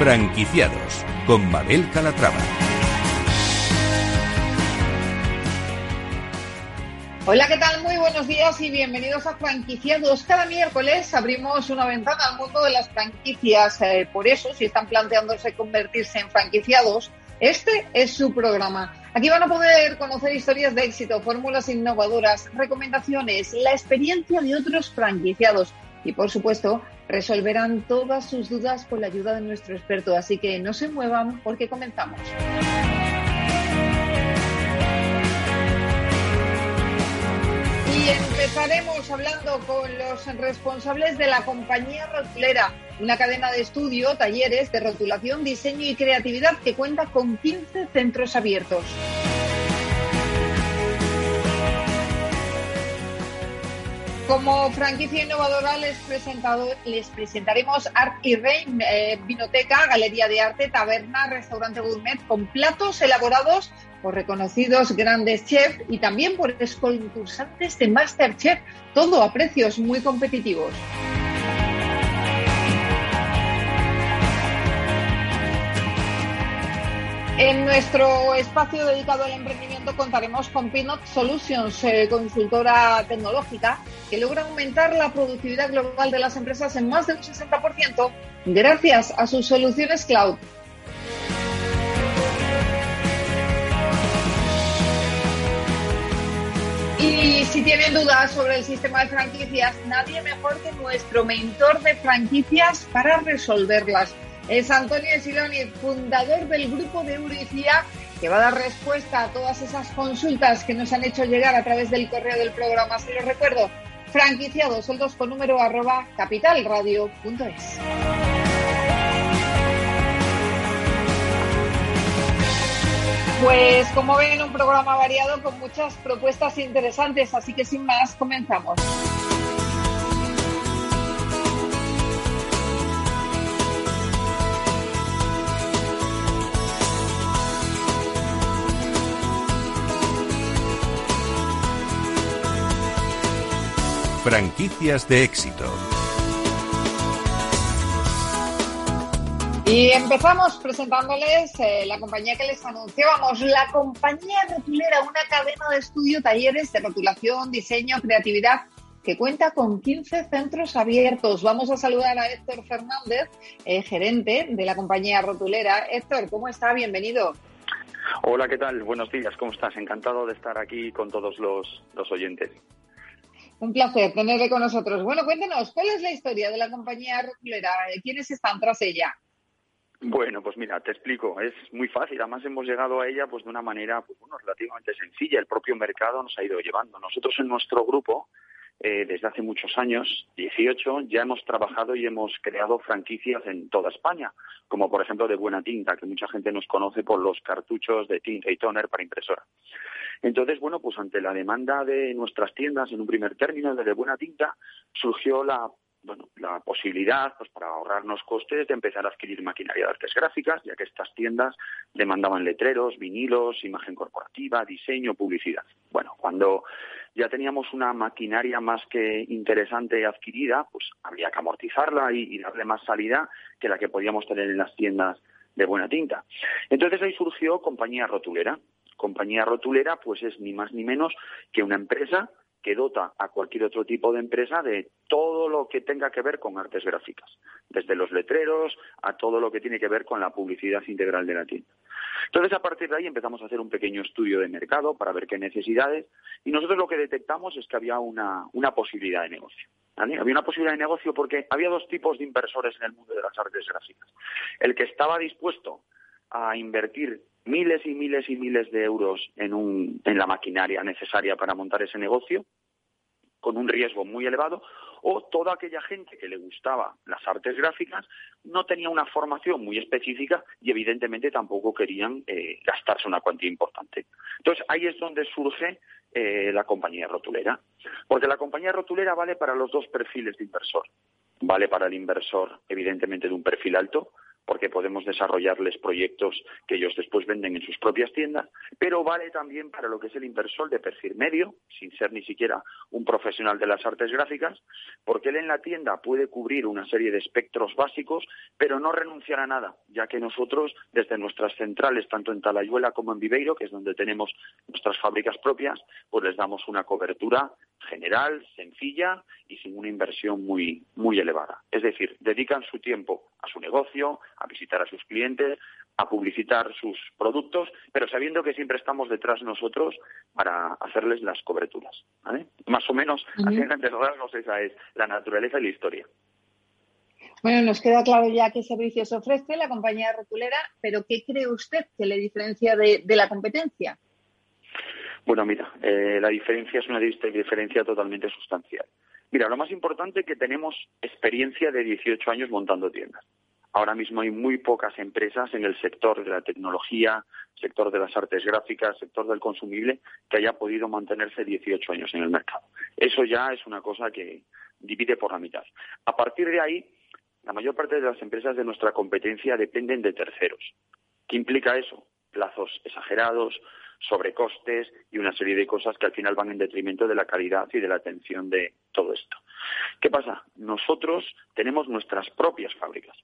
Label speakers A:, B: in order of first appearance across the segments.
A: Franquiciados con Mabel Calatrava.
B: Hola, ¿qué tal? Muy buenos días y bienvenidos a Franquiciados. Cada miércoles abrimos una ventana al mundo de las franquicias. Eh, por eso, si están planteándose convertirse en franquiciados, este es su programa. Aquí van a poder conocer historias de éxito, fórmulas innovadoras, recomendaciones, la experiencia de otros franquiciados y, por supuesto, resolverán todas sus dudas con la ayuda de nuestro experto. Así que no se muevan porque comenzamos. Y empezaremos hablando con los responsables de la compañía rotulera, una cadena de estudio, talleres de rotulación, diseño y creatividad que cuenta con 15 centros abiertos. Como franquicia innovadora les, les presentaremos Art y Rein, eh, Vinoteca, Galería de Arte, Taberna, Restaurante Gourmet con platos elaborados por reconocidos grandes chefs y también por concursantes de Masterchef, todo a precios muy competitivos. En nuestro espacio dedicado al emprendimiento contaremos con Pinot Solutions, eh, consultora tecnológica, que logra aumentar la productividad global de las empresas en más de un 60% gracias a sus soluciones cloud. Y si tienen dudas sobre el sistema de franquicias, nadie mejor que nuestro mentor de franquicias para resolverlas es Antonio Siloni, fundador del grupo de Euricia, que va a dar respuesta a todas esas consultas que nos han hecho llegar a través del correo del programa. Se lo recuerdo, franquiciados, con número arroba capitalradio.es. Pues como ven, un programa variado con muchas propuestas interesantes, así que sin más, comenzamos.
A: Franquicias de éxito.
B: Y empezamos presentándoles eh, la compañía que les anunciábamos, la compañía rotulera, una cadena de estudio, talleres de rotulación, diseño, creatividad, que cuenta con 15 centros abiertos. Vamos a saludar a Héctor Fernández, eh, gerente de la compañía rotulera. Héctor, ¿cómo está? Bienvenido.
C: Hola, ¿qué tal? Buenos días, ¿cómo estás? Encantado de estar aquí con todos los, los oyentes.
B: Un placer tenerle con nosotros. Bueno, cuéntenos, ¿cuál es la historia de la compañía rotulera? ¿Quiénes están tras ella?
C: Bueno, pues mira, te explico. Es muy fácil. Además, hemos llegado a ella pues de una manera pues, bueno, relativamente sencilla. El propio mercado nos ha ido llevando. Nosotros en nuestro grupo, eh, desde hace muchos años, 18, ya hemos trabajado y hemos creado franquicias en toda España, como por ejemplo de Buena Tinta, que mucha gente nos conoce por los cartuchos de tinta y toner para impresora. Entonces, bueno, pues ante la demanda de nuestras tiendas en un primer término de buena tinta, surgió la bueno, la posibilidad, pues para ahorrarnos costes, de empezar a adquirir maquinaria de artes gráficas, ya que estas tiendas demandaban letreros, vinilos, imagen corporativa, diseño, publicidad. Bueno, cuando ya teníamos una maquinaria más que interesante adquirida, pues habría que amortizarla y, y darle más salida que la que podíamos tener en las tiendas de buena tinta. Entonces ahí surgió Compañía Rotulera, compañía rotulera pues es ni más ni menos que una empresa que dota a cualquier otro tipo de empresa de todo lo que tenga que ver con artes gráficas, desde los letreros a todo lo que tiene que ver con la publicidad integral de la tienda. Entonces, a partir de ahí empezamos a hacer un pequeño estudio de mercado para ver qué necesidades y nosotros lo que detectamos es que había una, una posibilidad de negocio. Había una posibilidad de negocio porque había dos tipos de inversores en el mundo de las artes gráficas. El que estaba dispuesto a invertir miles y miles y miles de euros en, un, en la maquinaria necesaria para montar ese negocio, con un riesgo muy elevado, o toda aquella gente que le gustaba las artes gráficas no tenía una formación muy específica y evidentemente tampoco querían eh, gastarse una cuantía importante. Entonces ahí es donde surge eh, la compañía rotulera, porque la compañía rotulera vale para los dos perfiles de inversor. Vale para el inversor, evidentemente, de un perfil alto, porque podemos desarrollarles proyectos que ellos después venden en sus propias tiendas, pero vale también para lo que es el inversor de perfil medio, sin ser ni siquiera un profesional de las artes gráficas, porque él en la tienda puede cubrir una serie de espectros básicos, pero no renunciar a nada, ya que nosotros, desde nuestras centrales, tanto en Talayuela como en Viveiro, que es donde tenemos nuestras fábricas propias, pues les damos una cobertura general, sencilla y sin una inversión muy, muy elevada. Es decir, dedican su tiempo a su negocio, a visitar a sus clientes, a publicitar sus productos, pero sabiendo que siempre estamos detrás nosotros para hacerles las coberturas. Más o menos, así en grandes rasgos, esa es la naturaleza y la historia.
B: Bueno, nos queda claro ya qué servicios ofrece la compañía rotulera, pero ¿qué cree usted que le diferencia de, la competencia?
C: Bueno, mira, eh, la diferencia es una diferencia totalmente sustancial. Mira, lo más importante es que tenemos experiencia de 18 años montando tiendas. Ahora mismo hay muy pocas empresas en el sector de la tecnología, sector de las artes gráficas, sector del consumible, que haya podido mantenerse 18 años en el mercado. Eso ya es una cosa que divide por la mitad. A partir de ahí, la mayor parte de las empresas de nuestra competencia dependen de terceros. ¿Qué implica eso? Plazos exagerados, sobrecostes y una serie de cosas que al final van en detrimento de la calidad y de la atención de todo esto. ¿Qué pasa? Nosotros tenemos nuestras propias fábricas.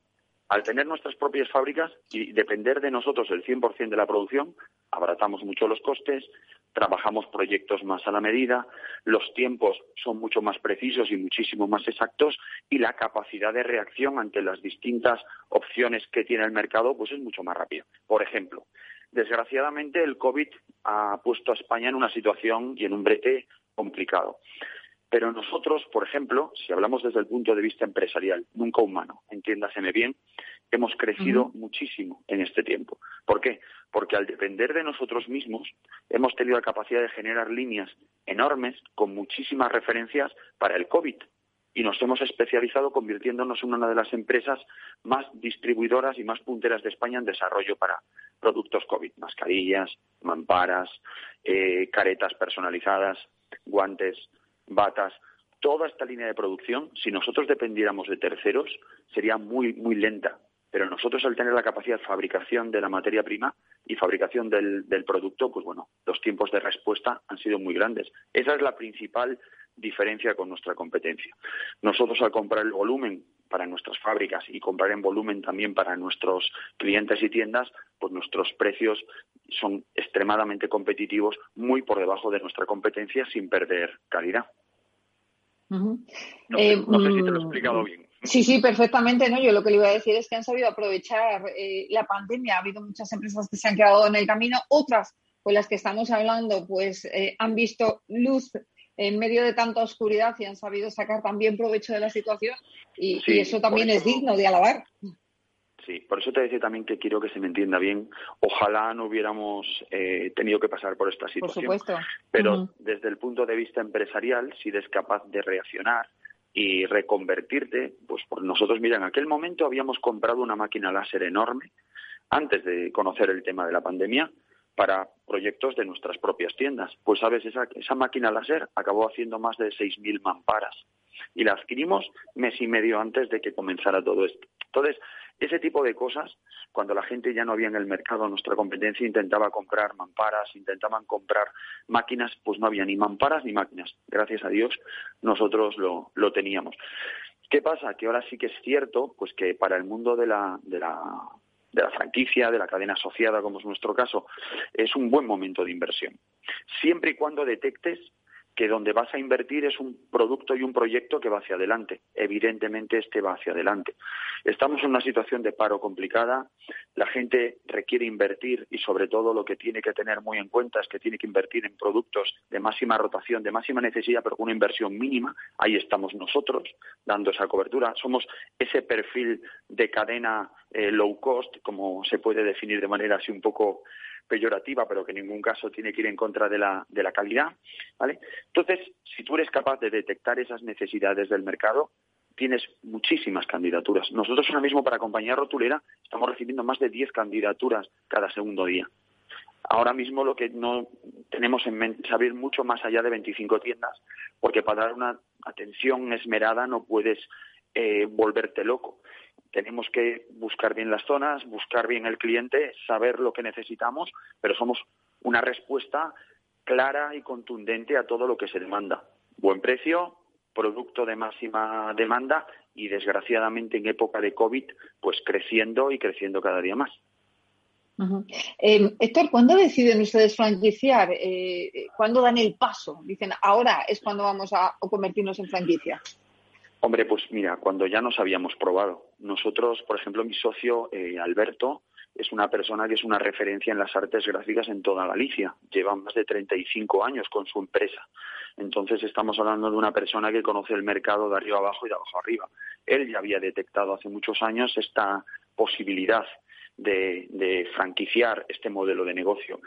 C: Al tener nuestras propias fábricas y depender de nosotros el 100% de la producción, abaratamos mucho los costes, trabajamos proyectos más a la medida, los tiempos son mucho más precisos y muchísimo más exactos y la capacidad de reacción ante las distintas opciones que tiene el mercado pues es mucho más rápida. Por ejemplo, desgraciadamente el COVID ha puesto a España en una situación y en un brete complicado. Pero nosotros, por ejemplo, si hablamos desde el punto de vista empresarial, nunca humano, entiéndaseme bien, hemos crecido muchísimo en este tiempo. ¿Por qué? Porque al depender de nosotros mismos, hemos tenido la capacidad de generar líneas enormes con muchísimas referencias para el COVID. Y nos hemos especializado convirtiéndonos en una de las empresas más distribuidoras y más punteras de España en desarrollo para productos COVID. Mascarillas, mamparas, eh, caretas personalizadas, guantes, batas, toda esta línea de producción, si nosotros dependiéramos de terceros, sería muy, muy lenta. Pero nosotros al tener la capacidad de fabricación de la materia prima y fabricación del, del producto, pues bueno, los tiempos de respuesta han sido muy grandes. Esa es la principal diferencia con nuestra competencia. Nosotros al comprar el volumen para nuestras fábricas y comprar en volumen también para nuestros clientes y tiendas, pues nuestros precios son extremadamente competitivos, muy por debajo de nuestra competencia sin perder calidad. no, sé, eh, si te lo he mm, explicado bien.
B: Sí, sí, perfectamente. ¿no? Yo lo que le iba a decir es que han sabido aprovechar eh, la pandemia. Ha habido muchas empresas que se han quedado en el camino, otras con las que estamos hablando, pues eh, han visto luz en medio de tanta oscuridad y han sabido sacar también provecho de la situación y, eso también es digno de alabar.
C: Sí, por eso te decía también que quiero que se me entienda bien. Ojalá no hubiéramos eh, tenido que pasar por esta situación.
B: Por supuesto.
C: Pero desde el punto de vista empresarial, si eres capaz de reaccionar y reconvertirte, pues por nosotros, mira, en aquel momento habíamos comprado una máquina láser enorme antes de conocer el tema de la pandemia para proyectos de nuestras propias tiendas. Pues sabes, esa, esa máquina láser acabó haciendo más de 6.000 mamparas y la adquirimos mes y medio antes de que comenzara todo esto. Entonces, ese tipo de cosas, cuando la gente ya no había en el mercado nuestra competencia, intentaba comprar mamparas, intentaban comprar máquinas, pues no había ni mamparas ni máquinas. Gracias a Dios nosotros lo, lo teníamos. ¿Qué pasa? Que ahora sí que es cierto, pues que para el mundo de la, de la de la franquicia, de la cadena asociada, como es nuestro caso, es un buen momento de inversión. Siempre y cuando detectes que donde vas a invertir es un producto y un proyecto que va hacia adelante. Evidentemente este va hacia adelante. Estamos en una situación de paro complicada, la gente requiere invertir y sobre todo lo que tiene que tener muy en cuenta es que tiene que invertir en productos de máxima rotación, de máxima necesidad, pero con una inversión mínima. Ahí estamos nosotros dando esa cobertura. Somos ese perfil de cadena eh, low cost, como se puede definir de manera así un poco peyorativa, pero que en ningún caso tiene que ir en contra de la, de la calidad, ¿vale? Entonces, si tú eres capaz de detectar esas necesidades del mercado, tienes muchísimas candidaturas. Nosotros ahora mismo para compañía rotulera estamos recibiendo más de 10 candidaturas cada segundo día. Ahora mismo lo que no tenemos en mente es abrir mucho más allá de 25 tiendas, porque para dar una atención esmerada no puedes eh, volverte loco tenemos que buscar bien las zonas, buscar bien el cliente, saber lo que necesitamos, pero somos una respuesta clara y contundente a todo lo que se demanda. Buen precio, producto de máxima demanda y desgraciadamente en época de COVID, pues creciendo y creciendo cada día más.
B: Eh, Héctor, ¿cuándo deciden ustedes franquiciar? Eh, ¿Cuándo dan el paso? Dicen, ahora es cuando vamos a convertirnos en franquicia.
C: Hombre, pues mira, cuando ya nos habíamos probado. Nosotros, por ejemplo, mi socio eh, Alberto es una persona que es una referencia en las artes gráficas en toda Galicia. Lleva más de 35 años con su empresa. Entonces estamos hablando de una persona que conoce el mercado de arriba abajo y de abajo arriba. Él ya había detectado hace muchos años esta posibilidad de, de franquiciar este modelo de negocio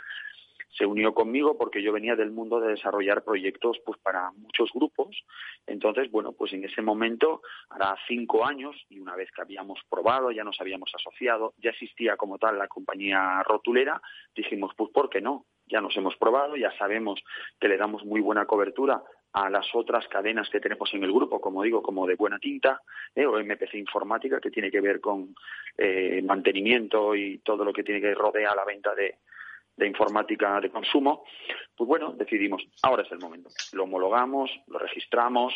C: se unió conmigo porque yo venía del mundo de desarrollar proyectos pues para muchos grupos. Entonces, bueno, pues en ese momento, hará cinco años, y una vez que habíamos probado, ya nos habíamos asociado, ya existía como tal la compañía rotulera, dijimos, pues ¿por qué no? Ya nos hemos probado, ya sabemos que le damos muy buena cobertura a las otras cadenas que tenemos en el grupo, como digo, como de Buena Tinta eh, o MPC Informática, que tiene que ver con eh, mantenimiento y todo lo que tiene que rodear la venta de, de informática de consumo, pues bueno, decidimos, ahora es el momento. Lo homologamos, lo registramos,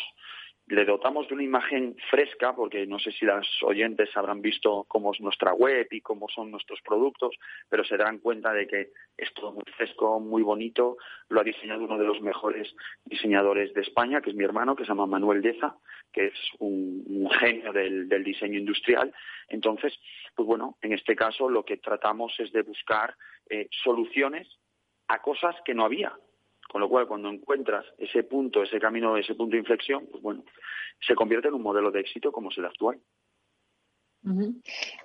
C: le dotamos de una imagen fresca, porque no sé si las oyentes habrán visto cómo es nuestra web y cómo son nuestros productos, pero se darán cuenta de que es todo muy fresco, muy bonito. Lo ha diseñado uno de los mejores diseñadores de España, que es mi hermano, que se llama Manuel Deza, que es un, genio del, diseño industrial. Entonces, pues bueno, en este caso lo que tratamos es de buscar eh, soluciones a cosas que no había. Con lo cual, cuando encuentras ese punto, ese camino, ese punto de inflexión, pues bueno, se convierte en un modelo de éxito como es el actual.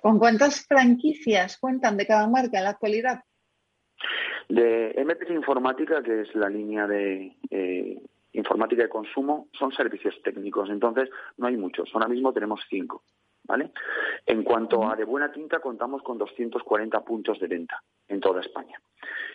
B: ¿Con cuántas franquicias cuentan de cada marca en la actualidad?
C: De MPC Informática, que es la línea de eh, informática de consumo, son servicios técnicos. Entonces, no hay muchos. Ahora mismo tenemos cinco. ¿Vale? En cuanto a de buena tinta, contamos con 240 puntos de venta en toda España.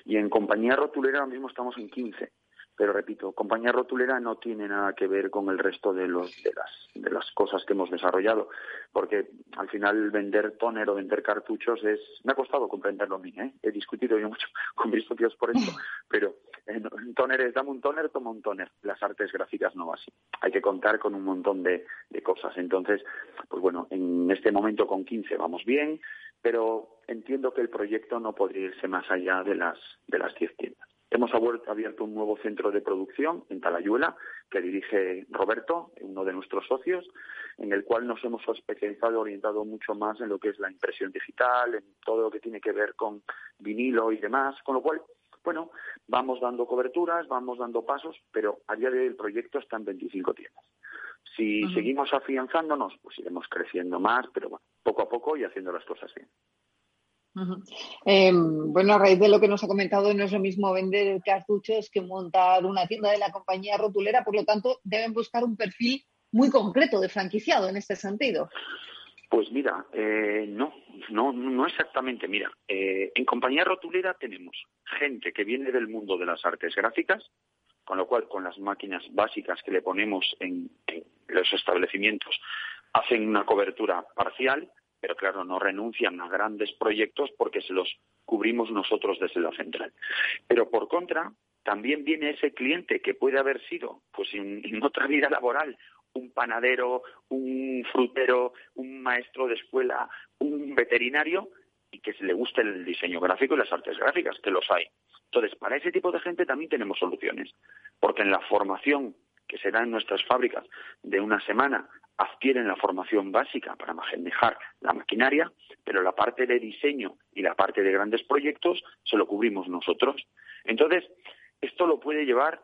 C: Y en compañía rotulera ahora mismo estamos en 15. Pero repito, compañía rotulera no tiene nada que ver con el resto de, los, de, las, de las cosas que hemos desarrollado, porque al final vender tóner o vender cartuchos es... Me ha costado comprenderlo a mí, ¿eh? he discutido yo mucho con mis socios por esto, pero en tóner es dame un tóner, toma un tóner. Las artes gráficas no así. Hay que contar con un montón de, de cosas. Entonces, pues bueno, en este momento con 15 vamos bien, pero entiendo que el proyecto no podría irse más allá de las, de las 10 tiendas. Hemos abierto un nuevo centro de producción en Talayuela que dirige Roberto, uno de nuestros socios, en el cual nos hemos especializado orientado mucho más en lo que es la impresión digital, en todo lo que tiene que ver con vinilo y demás, con lo cual, bueno, vamos dando coberturas, vamos dando pasos, pero a día de hoy el proyecto está en 25 tiendas. Si seguimos afianzándonos, pues iremos creciendo más, pero bueno, poco a poco y haciendo las cosas bien.
B: Em, bueno, a raíz de lo que nos ha comentado, no es lo mismo vender cartuchos que montar una tienda de la compañía rotulera, por lo tanto, deben buscar un perfil muy concreto de franquiciado en este sentido.
C: Pues mira, eh, no, no, no exactamente. Mira, eh, en compañía rotulera tenemos gente que viene del mundo de las artes gráficas, con lo cual con las máquinas básicas que le ponemos en los establecimientos hacen una cobertura parcial pero claro, no renuncian a grandes proyectos porque se los cubrimos nosotros desde la central. Pero por contra, también viene ese cliente que puede haber sido, pues en, otra vida laboral, un panadero, un frutero, un maestro de escuela, un veterinario, y que le guste el diseño gráfico y las artes gráficas, que los hay. Entonces, para ese tipo de gente también tenemos soluciones, porque en la formación que se da en nuestras fábricas de una semana adquieren la formación básica para manejar la maquinaria, pero la parte de diseño y la parte de grandes proyectos se lo cubrimos nosotros. Entonces, esto lo puede llevar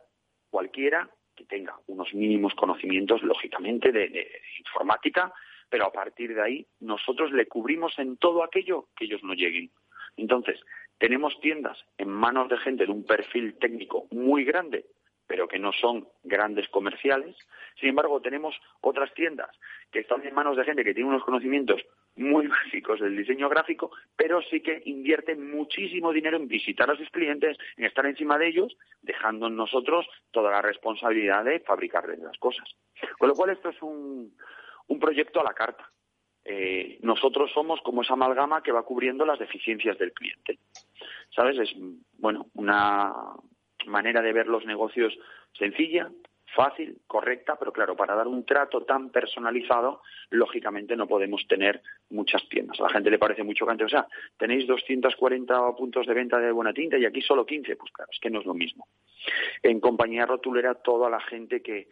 C: cualquiera tenga unos mínimos conocimientos, lógicamente, de, informática, pero a partir de ahí nosotros le cubrimos en todo aquello que ellos no lleguen. Entonces, tenemos tiendas en manos de gente de un perfil técnico muy grande pero que no son grandes comerciales. Sin embargo, tenemos otras tiendas que están en manos de gente que tiene unos conocimientos muy básicos del diseño gráfico, pero sí que invierten muchísimo dinero en visitar a sus clientes, en estar encima de ellos, dejando en nosotros toda la responsabilidad de fabricarles las cosas. Con lo cual, esto es un, un proyecto a la carta. eh, nosotros somos como esa amalgama que va cubriendo las deficiencias del cliente. ¿Sabes? Es, bueno, una manera de ver los negocios sencilla, fácil, correcta, pero claro, para dar un trato tan personalizado, lógicamente no podemos tener muchas tiendas. A la gente le parece mucho que antes, o sea, tenéis 240 puntos de venta de buena tinta y aquí solo 15, pues claro, es que no es lo mismo. En compañía rotulera, toda la gente que,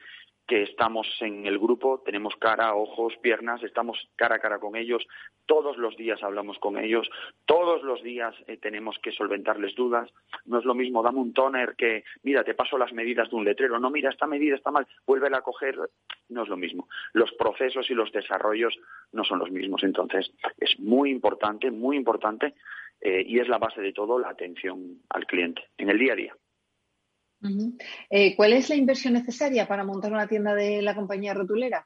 C: que estamos en el grupo, tenemos cara, ojos, piernas, estamos cara a cara con ellos, todos los días hablamos con ellos, todos los días eh, tenemos que solventarles dudas. No es lo mismo, dame un toner que, mira, te paso las medidas de un letrero, no, mira, esta medida está mal, vuélvela a coger, no es lo mismo. Los procesos y los desarrollos no son los mismos. Entonces, es muy importante, muy importante, eh, y es la base de todo la atención al cliente en el día a día.
B: Eh, ¿Cuál es la inversión necesaria para montar una tienda de la compañía rotulera?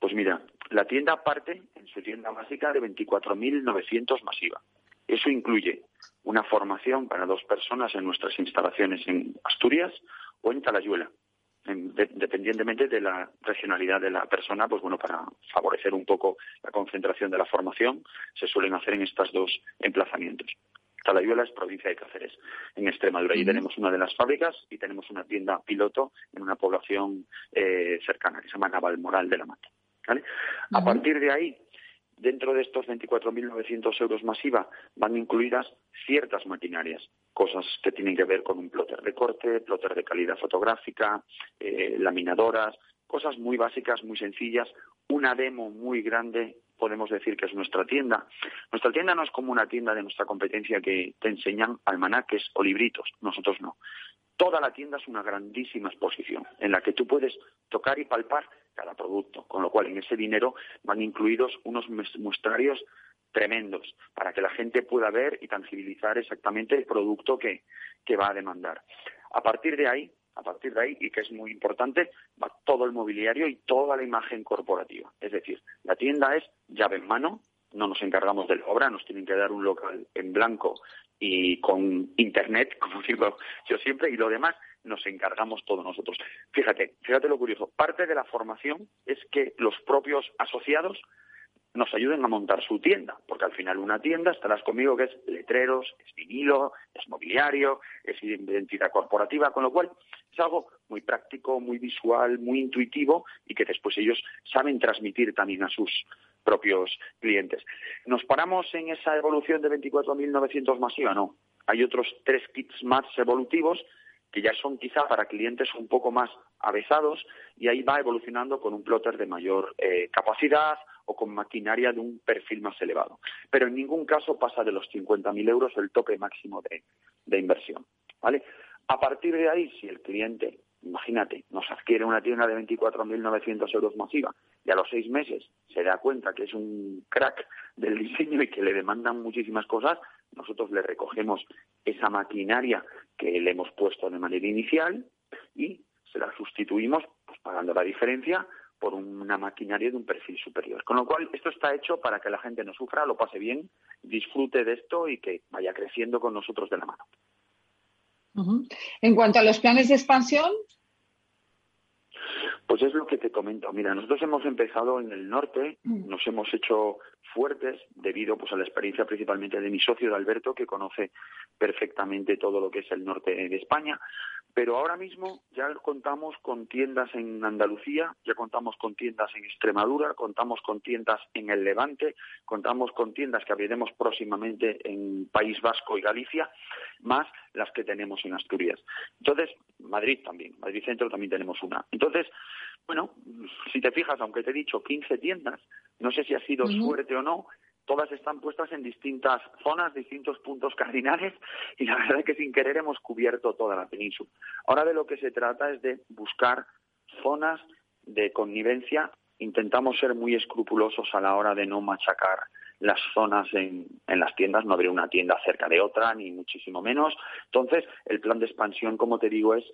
C: Pues mira, la tienda parte en su tienda básica de 24.900 masiva. Eso incluye una formación para dos personas en nuestras instalaciones en Asturias o en Talayuela, dependientemente de la regionalidad de la persona, pues bueno, para favorecer un poco la concentración de la formación, se suelen hacer en estos dos emplazamientos. Talayuela es provincia de Cáceres, en Extremadura. Y tenemos una de las fábricas y tenemos una tienda piloto en una población eh, cercana que se llama Navalmoral de la Mata. A partir de ahí, dentro de estos 24.900 euros masiva, van incluidas ciertas maquinarias, cosas que tienen que ver con un plotter de corte, plotter de calidad fotográfica, eh, laminadoras, cosas muy básicas, muy sencillas, una demo muy grande podemos decir que es nuestra tienda. Nuestra tienda no es como una tienda de nuestra competencia que te enseñan almanaques o libritos, nosotros no. Toda la tienda es una grandísima exposición en la que tú puedes tocar y palpar cada producto, con lo cual en ese dinero van incluidos unos muestrarios tremendos para que la gente pueda ver y tangibilizar exactamente el producto que, que va a demandar. A partir de ahí, a partir de ahí, y que es muy importante, va todo el mobiliario y toda la imagen corporativa. Es decir, la tienda es llave en mano, no nos encargamos de la obra, nos tienen que dar un local en blanco y con internet, como digo yo siempre, y lo demás nos encargamos todos nosotros. Fíjate, fíjate lo curioso. Parte de la formación es que los propios asociados nos ayuden a montar su tienda, porque al final una tienda, estarás conmigo, que es letreros, es vinilo, es mobiliario, es identidad corporativa, con lo cual es algo muy práctico, muy visual, muy intuitivo y que después ellos saben transmitir también a sus propios clientes. ¿Nos paramos en esa evolución de 24.900 masiva? No. Hay otros tres kits más evolutivos que ya son quizá para clientes un poco más avesados y ahí va evolucionando con un plotter de mayor eh, capacidad o con maquinaria de un perfil más elevado. Pero en ningún caso pasa de los 50.000 euros el tope máximo de, de inversión. ¿vale? A partir de ahí, si el cliente, imagínate, nos adquiere una tienda de 24.900 euros masiva y a los seis meses se da cuenta que es un crack del diseño y que le demandan muchísimas cosas, nosotros le recogemos esa maquinaria que le hemos puesto de manera inicial y se la sustituimos pues, pagando la diferencia por una maquinaria de un perfil superior. Con lo cual, esto está hecho para que la gente no sufra, lo pase bien, disfrute de esto y que vaya creciendo con nosotros de la mano.
B: En cuanto a los planes de expansión,
C: pues es lo que te comento. Mira, nosotros hemos empezado en el norte, mm. nos hemos hecho fuertes debido pues a la experiencia principalmente de mi socio de Alberto que conoce perfectamente todo lo que es el norte de España pero ahora mismo ya contamos con tiendas en Andalucía, ya contamos con tiendas en Extremadura, contamos con tiendas en el Levante, contamos con tiendas que abriremos próximamente en País Vasco y Galicia, más las que tenemos en Asturias. Entonces, Madrid también, Madrid Centro también tenemos una. Entonces, bueno, si te fijas, aunque te he dicho 15 tiendas, no sé si ha sido suerte o no, todas están puestas en distintas zonas, distintos puntos cardinales y la verdad es que sin querer hemos cubierto toda la península. Ahora de lo que se trata es de buscar zonas de connivencia. Intentamos ser muy escrupulosos a la hora de no machacar las zonas en, en las tiendas, no habrá una tienda cerca de otra, ni muchísimo menos. Entonces, el plan de expansión, como te digo, es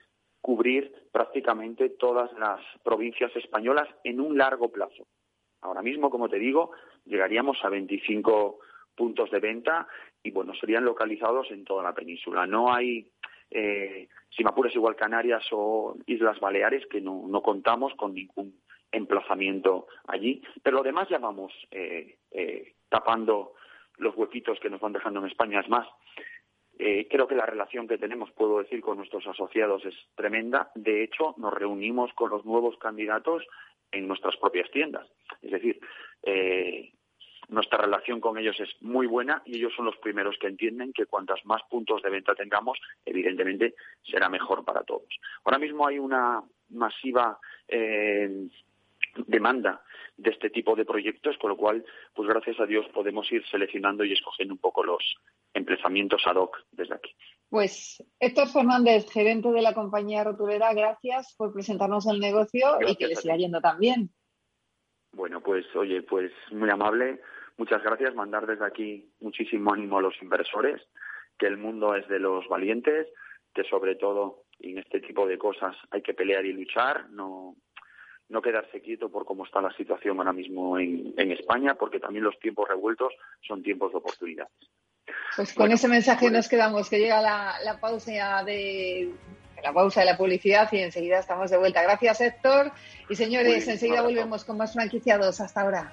C: cubrir prácticamente todas las provincias españolas en un largo plazo. Ahora mismo, como te digo, llegaríamos a 25 puntos de venta y, bueno, serían localizados en toda la península. No hay, eh, si me apuras igual Canarias o Islas Baleares, que no, no contamos con ningún emplazamiento allí. Pero lo demás ya vamos eh, eh, tapando los huequitos que nos van dejando en España. Es más, eh, creo que la relación que tenemos, puedo decir, con nuestros asociados es tremenda. De hecho, nos reunimos con los nuevos candidatos en nuestras propias tiendas. Es decir, eh, nuestra relación con ellos es muy buena y ellos son los primeros que entienden que cuantas más puntos de venta tengamos, evidentemente será mejor para todos. Ahora mismo hay una masiva eh, demanda de este tipo de proyectos, con lo cual, pues gracias a Dios podemos ir seleccionando y escogiendo un poco los emplazamientos ad hoc desde aquí.
B: Pues Héctor Fernández, gerente de la compañía rotulera, gracias por presentarnos el negocio y que le siga yendo también.
C: Bueno, pues oye, pues muy amable, muchas gracias. Mandar desde aquí muchísimo ánimo a los inversores, que el mundo es de los valientes, que sobre todo en este tipo de cosas hay que pelear y luchar, no no quedarse quieto por cómo está la situación ahora mismo en, España, porque también los tiempos revueltos son tiempos de oportunidades.
B: Pues con ese mensaje nos quedamos, que llega la, pausa de la pausa de la publicidad y enseguida estamos de vuelta. Gracias, Héctor. Y señores, enseguida volvemos con más franquiciados. Hasta ahora.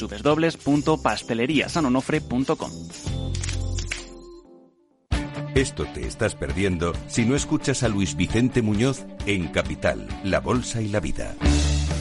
D: www.pasteleriasanonofre.com.
E: Esto te estás perdiendo si no escuchas a Luis Vicente Muñoz en Capital, La Bolsa y la Vida.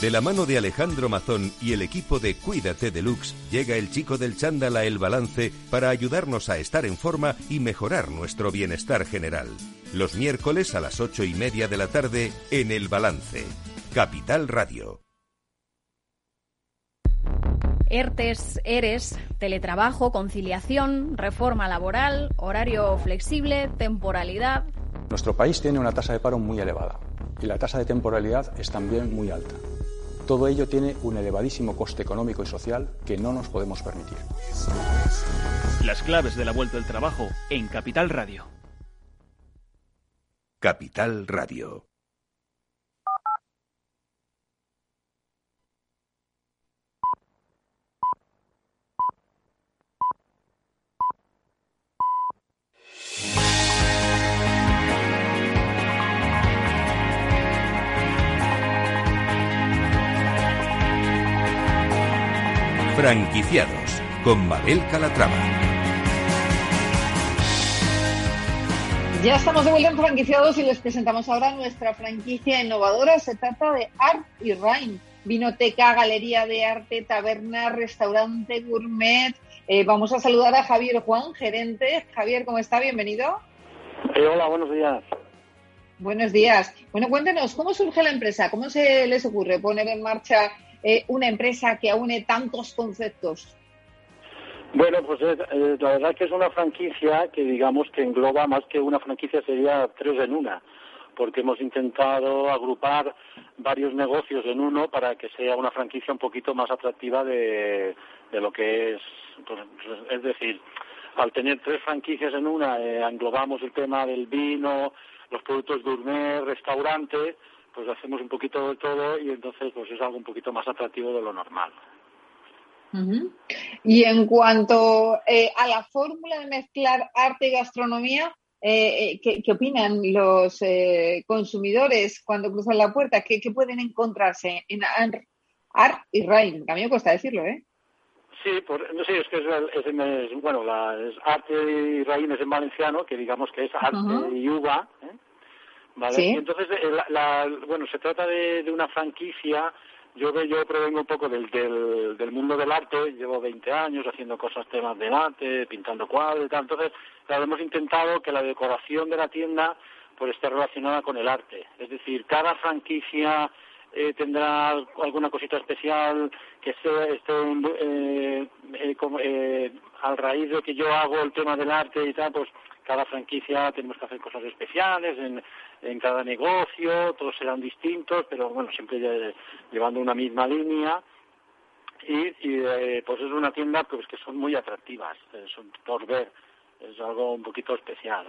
E: De la mano de Alejandro Mazón y el equipo de Cuídate Deluxe, llega el chico del chándal a El Balance para ayudarnos a estar en forma y mejorar nuestro bienestar general. Los miércoles a las ocho y media de la tarde en El Balance. Capital Radio.
F: ERTES, ERES, teletrabajo, conciliación, reforma laboral, horario flexible, temporalidad.
G: Nuestro país tiene una tasa de paro muy elevada y la tasa de temporalidad es también muy alta. Todo ello tiene un elevadísimo coste económico y social que no nos podemos permitir.
D: Las claves de la vuelta al trabajo en Capital Radio.
E: Capital Radio. Franquiciados con Mabel Calatrava.
B: Ya estamos de vuelta en franquiciados y les presentamos ahora nuestra franquicia innovadora. Se trata de Art y Rain, vinoteca, galería de arte, taberna, restaurante, gourmet. Eh, vamos a saludar a Javier Juan, gerente. Javier, ¿cómo está? Bienvenido.
H: Eh, hola, buenos días.
B: Buenos días. Bueno, cuéntenos, ¿cómo surge la empresa? ¿Cómo se les ocurre poner en marcha eh, una empresa que aúne tantos conceptos?
H: Bueno, pues eh, eh, la verdad que es una franquicia que digamos que engloba más que una franquicia, sería tres en una, porque hemos intentado agrupar varios negocios en uno para que sea una franquicia un poquito más atractiva de, lo que es, pues, es decir, al tener tres franquicias en una, englobamos el tema del vino, los productos gourmet, restaurante, pues hacemos un poquito de todo y entonces pues es algo un poquito más atractivo de lo normal.
B: Y en cuanto eh, a la fórmula de mezclar arte y gastronomía, eh, eh ¿qué, opinan los eh, consumidores cuando cruzan la puerta? ¿Qué, pueden encontrarse en Art y Rain? A mí me cuesta decirlo, ¿eh?
H: Sí, no sé, es que es, bueno, la, es arte y raíces en valenciano, que digamos que es arte y uva, ¿eh? ¿Vale? entonces, eh, la, bueno, se trata de, una franquicia, yo yo provengo un poco del, del, del, mundo del arte, llevo 20 años haciendo cosas temas del arte, pintando cuadros y tal, entonces, hemos intentado que la decoración de la tienda pues esté relacionada con el arte, es decir, cada franquicia eh, tendrá alguna cosita especial que esté, esté eh, eh, eh, al raíz de que yo hago el tema del arte y tal, pues cada franquicia tenemos que hacer cosas especiales en, en cada negocio, todos serán distintos, pero bueno, siempre llevando una misma línea. Y, y pues es una tienda pues que son muy atractivas, son por ver, es algo un poquito especial.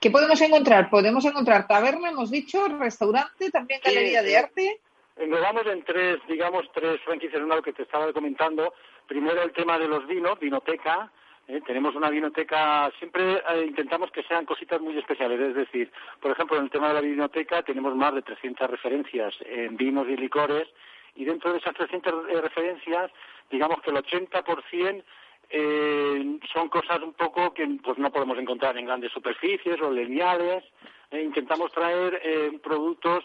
B: ¿Qué podemos encontrar? Podemos encontrar taberna, hemos dicho, restaurante, también galería de arte.
H: Englobamos en tres, digamos, tres franquicias. Una, que te estaba comentando. Primero el tema de los vinos, vinoteca. ¿Eh? tenemos una vinoteca, siempre eh, intentamos que sean cositas muy especiales. Es decir, por ejemplo, en el tema de la vinoteca tenemos más de 300 referencias en vinos y licores. Y dentro de esas 300 eh, referencias, digamos que el 80% eh, son cosas un poco que pues no podemos encontrar en grandes superficies o lineales. Eh, intentamos traer productos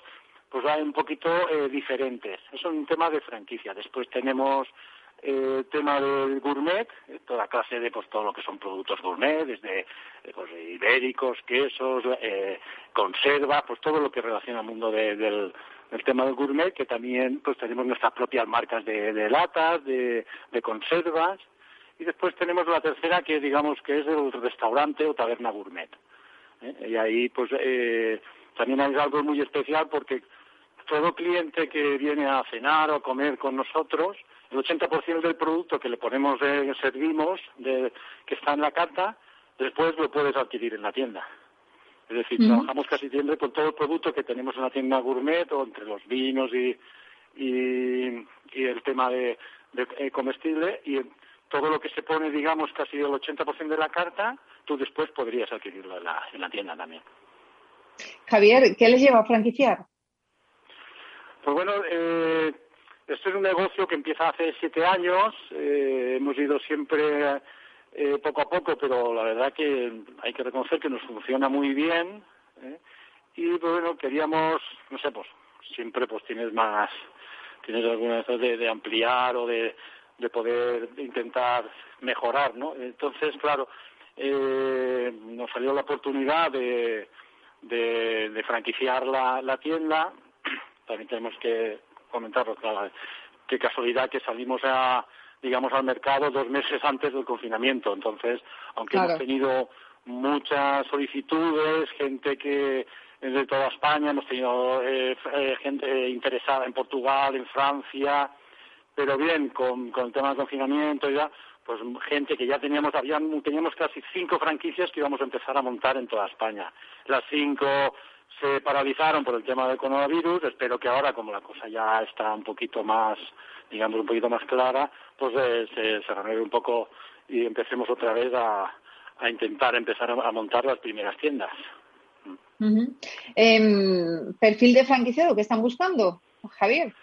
H: pues un poquito diferentes. Es un tema de franquicia. Después tenemos el tema del gourmet, toda clase de pues todo lo que son productos gourmet, desde pues, ibéricos, quesos, conserva, pues todo lo que relaciona al mundo del, tema del gourmet, que también pues tenemos nuestras propias marcas de, latas, de conservas, y después tenemos la tercera, que digamos que es el restaurante o taberna gourmet. ¿eh? Y ahí, pues, eh, también hay algo muy especial porque todo cliente que viene a cenar o comer con nosotros, el 80% del producto que le ponemos, eh, servimos, de, que está en la carta, después lo puedes adquirir en la tienda. Es decir, trabajamos casi siempre con todo el producto que tenemos en la tienda gourmet, o entre los vinos y, y, el tema de, de comestible, y todo lo que se pone, digamos, casi el 80% de la carta, tú después podrías adquirirlo en la, en la tienda también.
B: Javier, ¿qué les lleva a franquiciar?
H: Pues bueno, eh, esto es un negocio que empieza hace siete años. Eh, hemos ido siempre eh, poco a poco, pero la verdad que hay que reconocer que nos funciona muy bien. ¿eh? Y pues bueno, queríamos, no sé, pues siempre pues tienes más, tienes alguna vez de, de ampliar o de de poder intentar mejorar, ¿no? Entonces, claro, eh, nos salió la oportunidad de, de, franquiciar la, la, tienda. También tenemos que comentarlo, claro, qué casualidad que salimos a, digamos, al mercado dos meses antes del confinamiento. Entonces, aunque hemos tenido muchas solicitudes, gente que de toda España, hemos tenido eh, eh, gente interesada en Portugal, en Francia, pero bien, con, con el tema del confinamiento y ya, pues gente que ya teníamos, teníamos casi cinco franquicias que íbamos a empezar a montar en toda España. Las cinco se paralizaron por el tema del coronavirus, espero que ahora, como la cosa ya está un poquito más, digamos, un poquito más clara, pues eh, se, se renueve un poco y empecemos otra vez a, a intentar empezar a, montar las primeras tiendas.
B: Em, ¿Perfil de franquiciado que están buscando, Javier?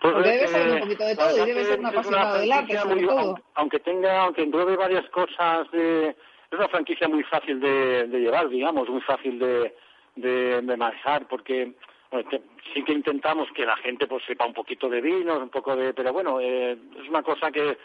B: Pues Porque debe ser un poquito de todo y debe ser un apasionado del arte, sobre todo.
H: Aunque tenga, aunque englobe varias cosas de... Es una franquicia muy fácil de, llevar, digamos, muy fácil de, de, manejar, porque sí que intentamos que la gente pues sepa un poquito de vinos, un poco de... Pero bueno, eh, es una cosa que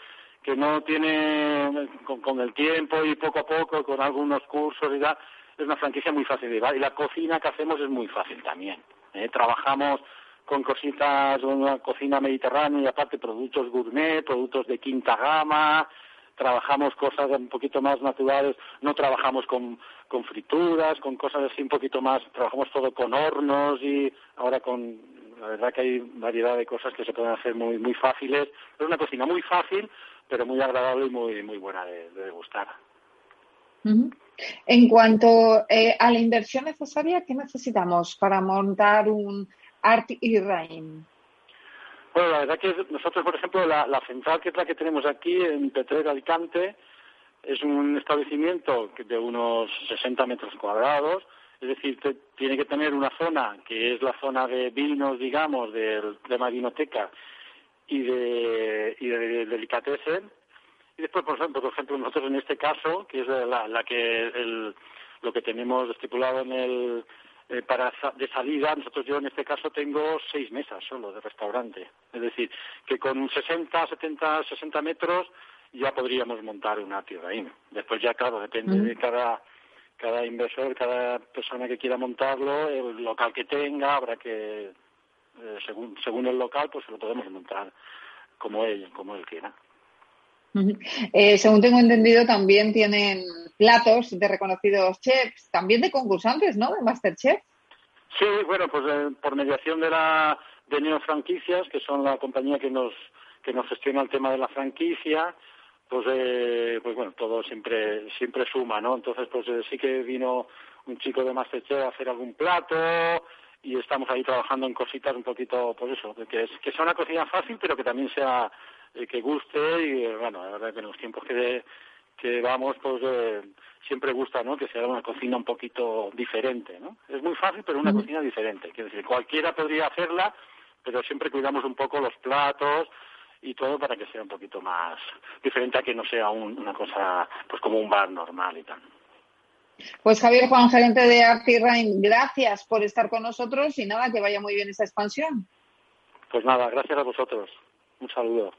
H: que no tiene con, el tiempo y poco a poco, con algunos cursos y tal, es una franquicia muy fácil de llevar. Y la cocina que hacemos es muy fácil también. ¿eh? Trabajamos con cositas, una cocina mediterránea y aparte productos gourmet, productos de quinta gama, trabajamos cosas un poquito más naturales, no trabajamos con, con frituras, con cosas así un poquito más, trabajamos todo con hornos y ahora con, la verdad que hay variedad de cosas que se pueden hacer muy, muy fáciles. Es una cocina muy fácil, pero muy agradable y muy, muy buena de, de degustar.
B: En cuanto eh, a la inversión necesaria, ¿qué necesitamos para montar un Art y Rain?
H: Bueno, la verdad que nosotros, por ejemplo, la, central que es la que tenemos aquí en Petrer Alicante, es un establecimiento de unos 60 metros cuadrados, es decir, tiene que tener una zona que es la zona de vinos, digamos, del, de Marinoteca y de, y de delicatessen, y después, por ejemplo, por ejemplo, nosotros en este caso, que es la, la que el, lo que tenemos estipulado en el eh, para de salida, nosotros yo en este caso tengo seis mesas solo de restaurante. Es decir, que con 60, 70, 60 metros ya podríamos montar una ahí. Después ya, claro, depende de cada cada inversor, cada persona que quiera montarlo, el local que tenga, habrá que, eh, según, según el local, pues lo podemos montar como él, como él quiera.
B: Eh, según tengo entendido, también tienen platos de reconocidos chefs, también de concursantes, ¿no? De Masterchef.
H: Sí, bueno, pues eh, por mediación de la de Neo Franquicias, que son la compañía que nos que nos gestiona el tema de la franquicia, pues eh, pues bueno, todo siempre siempre suma, ¿no? Entonces, pues sí que vino un chico de Masterchef a hacer algún plato y estamos ahí trabajando en cositas un poquito, pues eso, que, es, que sea una cocina fácil, pero que también sea eh, que guste y eh, bueno, la verdad que en los tiempos que, que vamos, pues eh, siempre gusta, ¿no? Que sea una cocina un poquito diferente, ¿no? Es muy fácil, pero una cocina diferente. Quiero decir, cualquiera podría hacerla, pero siempre cuidamos un poco los platos y todo para que sea un poquito más diferente a que no sea una cosa, pues como un bar normal y tal.
B: Pues Javier Juan, gerente de Rain, gracias por estar con nosotros y nada, que vaya muy bien esa expansión.
H: Pues nada, gracias a vosotros. Un saludo.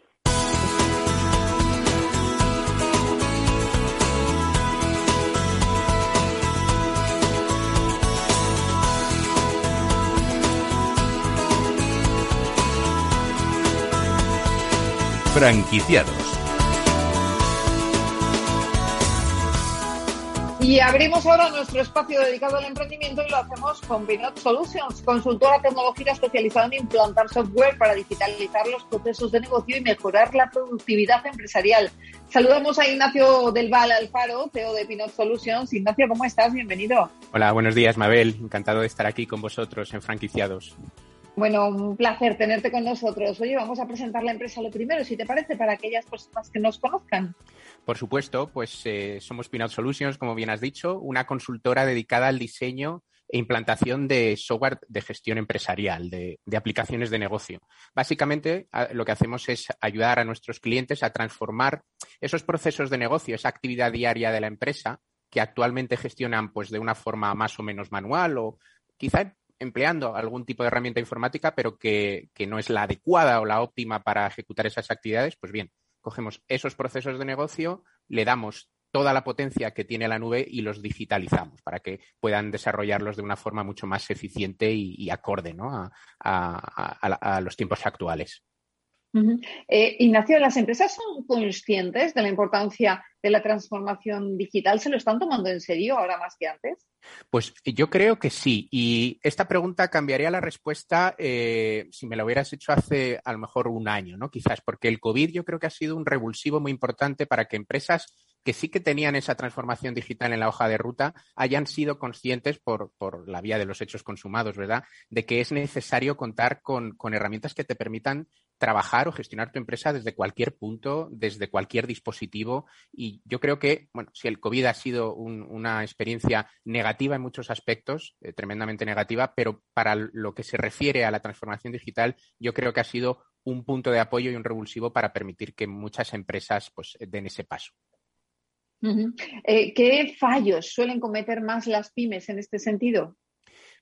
E: Franquiciados.
B: Y abrimos ahora nuestro espacio dedicado al emprendimiento y lo hacemos con Pinot Solutions, consultora tecnológica especializada en implantar software para digitalizar los procesos de negocio y mejorar la productividad empresarial. Saludamos a Ignacio del Val Alfaro, CEO de Pinot Solutions. Ignacio, ¿cómo estás? Bienvenido.
I: Hola, buenos días, Mabel. Encantado de estar aquí con vosotros en Franquiciados.
B: Bueno, un placer tenerte con nosotros. Oye, vamos a presentar la empresa lo primero, si te parece, para aquellas personas que nos conozcan.
I: Por supuesto, pues eh, somos Pinout Solutions, como bien has dicho, una consultora dedicada al diseño e implantación de software de gestión empresarial, de, aplicaciones de negocio. Básicamente, lo que hacemos es ayudar a nuestros clientes a transformar esos procesos de negocio, esa actividad diaria de la empresa que actualmente gestionan pues de una forma más o menos manual o quizá empleando algún tipo de herramienta informática, pero que, no es la adecuada o la óptima para ejecutar esas actividades, pues bien, cogemos esos procesos de negocio, le damos toda la potencia que tiene la nube y los digitalizamos para que puedan desarrollarlos de una forma mucho más eficiente y, acorde a los tiempos actuales.
B: Eh, Ignacio, ¿las empresas son conscientes de la importancia de la transformación digital? ¿Se lo están tomando en serio ahora más que antes?
I: Pues yo creo que sí. Y esta pregunta cambiaría la respuesta eh, si me la hubieras hecho hace a lo mejor un año, ¿no? Quizás, porque el COVID yo creo que ha sido un revulsivo muy importante para que empresas que sí que tenían esa transformación digital en la hoja de ruta hayan sido conscientes por, la vía de los hechos consumados, ¿verdad? De que es necesario contar con, herramientas que te permitan trabajar o gestionar tu empresa desde cualquier punto, desde cualquier dispositivo. Y yo creo que, bueno, si el COVID ha sido una experiencia negativa en muchos aspectos, eh, tremendamente negativa, pero para lo que se refiere a la transformación digital, yo creo que ha sido un punto de apoyo y un revulsivo para permitir que muchas empresas pues, den ese paso.
B: Eh, ¿Qué fallos suelen cometer más las pymes en este sentido?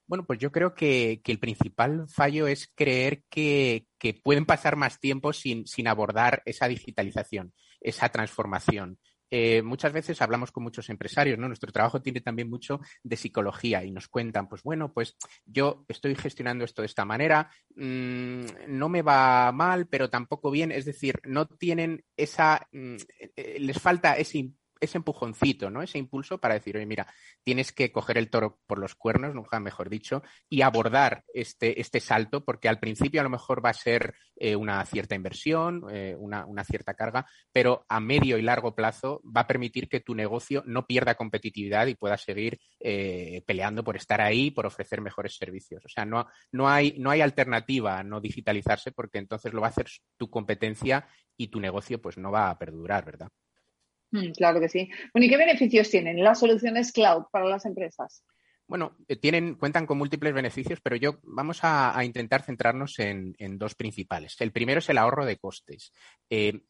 I: Bueno, pues yo creo que, el principal fallo es creer que, pueden pasar más tiempo sin, sin, abordar esa digitalización, esa transformación. Eh, muchas veces hablamos con muchos empresarios, ¿no? Nuestro trabajo tiene también mucho de psicología y nos cuentan, pues bueno, pues yo estoy gestionando esto de esta manera, mm, no me va mal, pero tampoco bien, es decir, no tienen esa, mm, eh, les falta ese ese empujoncito, ¿no? Ese impulso para decir, oye, mira, tienes que coger el toro por los cuernos, nunca mejor dicho, y abordar este, este salto, porque al principio a lo mejor va a ser eh, una cierta inversión, eh, una, cierta carga, pero a medio y largo plazo va a permitir que tu negocio no pierda competitividad y pueda seguir eh, peleando por estar ahí, por ofrecer mejores servicios. O sea, no, no, hay, no hay alternativa a no digitalizarse porque entonces lo va a hacer tu competencia y tu negocio pues no va a perdurar, ¿verdad?
B: Mm, claro que sí. Bueno, ¿y qué beneficios tienen las soluciones cloud para las empresas?
I: Bueno, eh, tienen, cuentan con múltiples beneficios, pero yo vamos a, intentar centrarnos en, dos principales. El primero es el ahorro de costes. Eh,